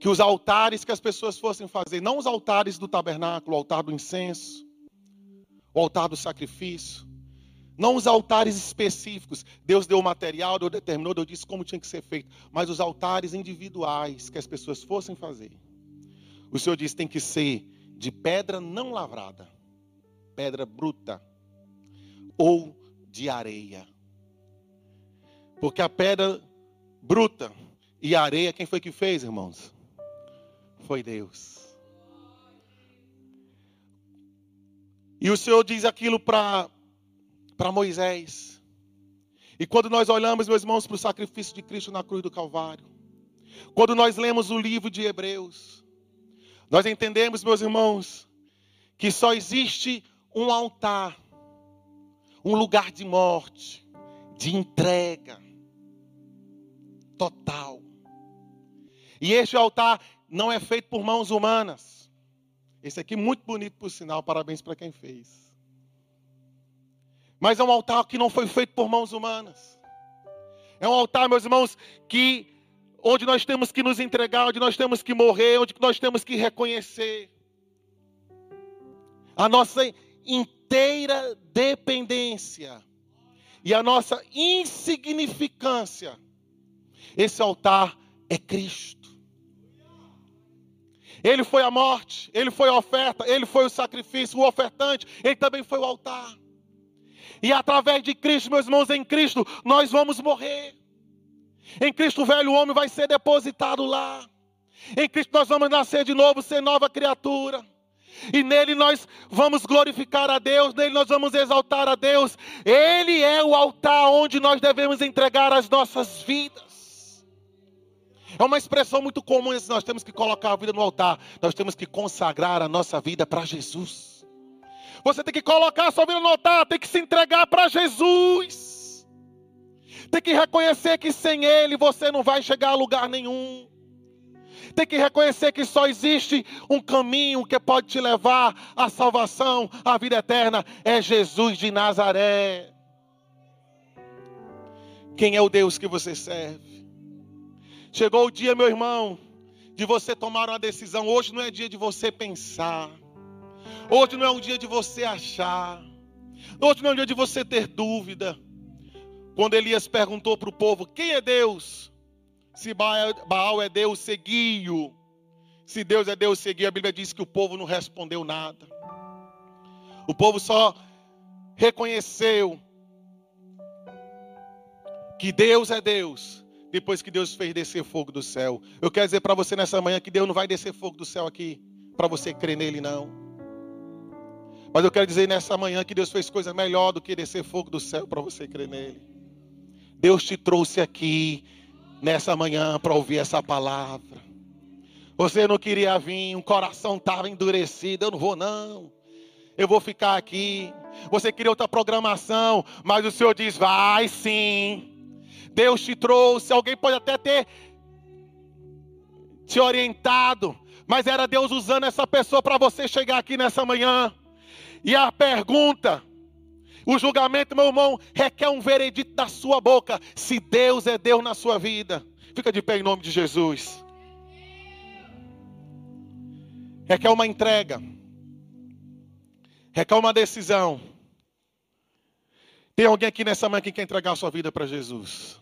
que os altares que as pessoas fossem fazer, não os altares do tabernáculo, o altar do incenso, o altar do sacrifício, não os altares específicos. Deus deu o material, Deus determinou, Deus disse como tinha que ser feito, mas os altares individuais que as pessoas fossem fazer. O Senhor diz tem que ser de pedra não lavrada, pedra bruta, ou de areia. Porque a pedra bruta e a areia, quem foi que fez, irmãos? Foi Deus. E o Senhor diz aquilo para Moisés. E quando nós olhamos, meus irmãos, para o sacrifício de Cristo na cruz do Calvário, quando nós lemos o livro de Hebreus, nós entendemos, meus irmãos, que só existe um altar, um lugar de morte, de entrega total. E este altar não é feito por mãos humanas. Esse aqui muito bonito por sinal, parabéns para quem fez. Mas é um altar que não foi feito por mãos humanas. É um altar, meus irmãos, que onde nós temos que nos entregar, onde nós temos que morrer, onde nós temos que reconhecer a nossa inteira dependência e a nossa insignificância. Esse altar é Cristo. Ele foi a morte, ele foi a oferta, ele foi o sacrifício, o ofertante, ele também foi o altar. E através de Cristo, meus irmãos, em Cristo, nós vamos morrer. Em Cristo, o velho homem vai ser depositado lá. Em Cristo, nós vamos nascer de novo, ser nova criatura. E nele nós vamos glorificar a Deus, nele nós vamos exaltar a Deus. Ele é o altar onde nós devemos entregar as nossas vidas. É uma expressão muito comum, nós temos que colocar a vida no altar, nós temos que consagrar a nossa vida para Jesus. Você tem que colocar a sua vida no altar, tem que se entregar para Jesus. Tem que reconhecer que sem Ele você não vai chegar a lugar nenhum. Tem que reconhecer que só existe um caminho que pode te levar à salvação, à vida eterna, é Jesus de Nazaré. Quem é o Deus que você serve? Chegou o dia, meu irmão, de você tomar uma decisão. Hoje não é dia de você pensar. Hoje não é um dia de você achar. Hoje não é um dia de você ter dúvida. Quando Elias perguntou para o povo: Quem é Deus? Se Baal é Deus, seguiu. Se Deus é Deus, seguiu. A Bíblia diz que o povo não respondeu nada. O povo só reconheceu que Deus é Deus depois que Deus fez descer fogo do céu. Eu quero dizer para você nessa manhã que Deus não vai descer fogo do céu aqui para você crer nele, não. Mas eu quero dizer nessa manhã que Deus fez coisa melhor do que descer fogo do céu para você crer nele. Deus te trouxe aqui nessa manhã para ouvir essa palavra. Você não queria vir, um coração estava endurecido. Eu não vou, não. Eu vou ficar aqui. Você queria outra programação, mas o Senhor diz: vai sim. Deus te trouxe. Alguém pode até ter te orientado, mas era Deus usando essa pessoa para você chegar aqui nessa manhã. E a pergunta, o julgamento, meu irmão, requer um veredito da sua boca. Se Deus é Deus na sua vida, fica de pé em nome de Jesus. Requer uma entrega, requer uma decisão. Tem alguém aqui nessa manhã que quer entregar a sua vida para Jesus?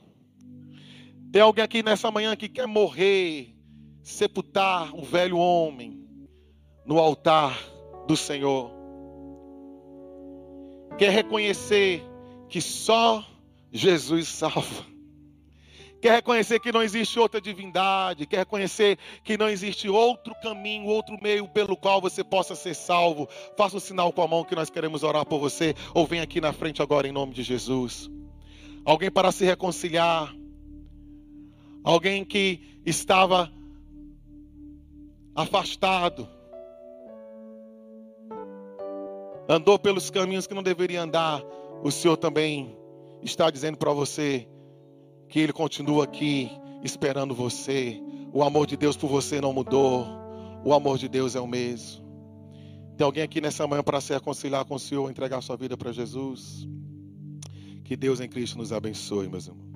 Tem alguém aqui nessa manhã que quer morrer, sepultar um velho homem no altar do Senhor. Quer reconhecer que só Jesus salva. Quer reconhecer que não existe outra divindade, quer reconhecer que não existe outro caminho, outro meio pelo qual você possa ser salvo. Faça um sinal com a mão que nós queremos orar por você, ou vem aqui na frente agora em nome de Jesus. Alguém para se reconciliar, alguém que estava afastado, andou pelos caminhos que não deveria andar, o Senhor também está dizendo para você que Ele continua aqui esperando você. O amor de Deus por você não mudou, o amor de Deus é o mesmo. Tem alguém aqui nessa manhã para se reconciliar com o Senhor, entregar sua vida para Jesus? Que Deus em Cristo nos abençoe, meus irmãos.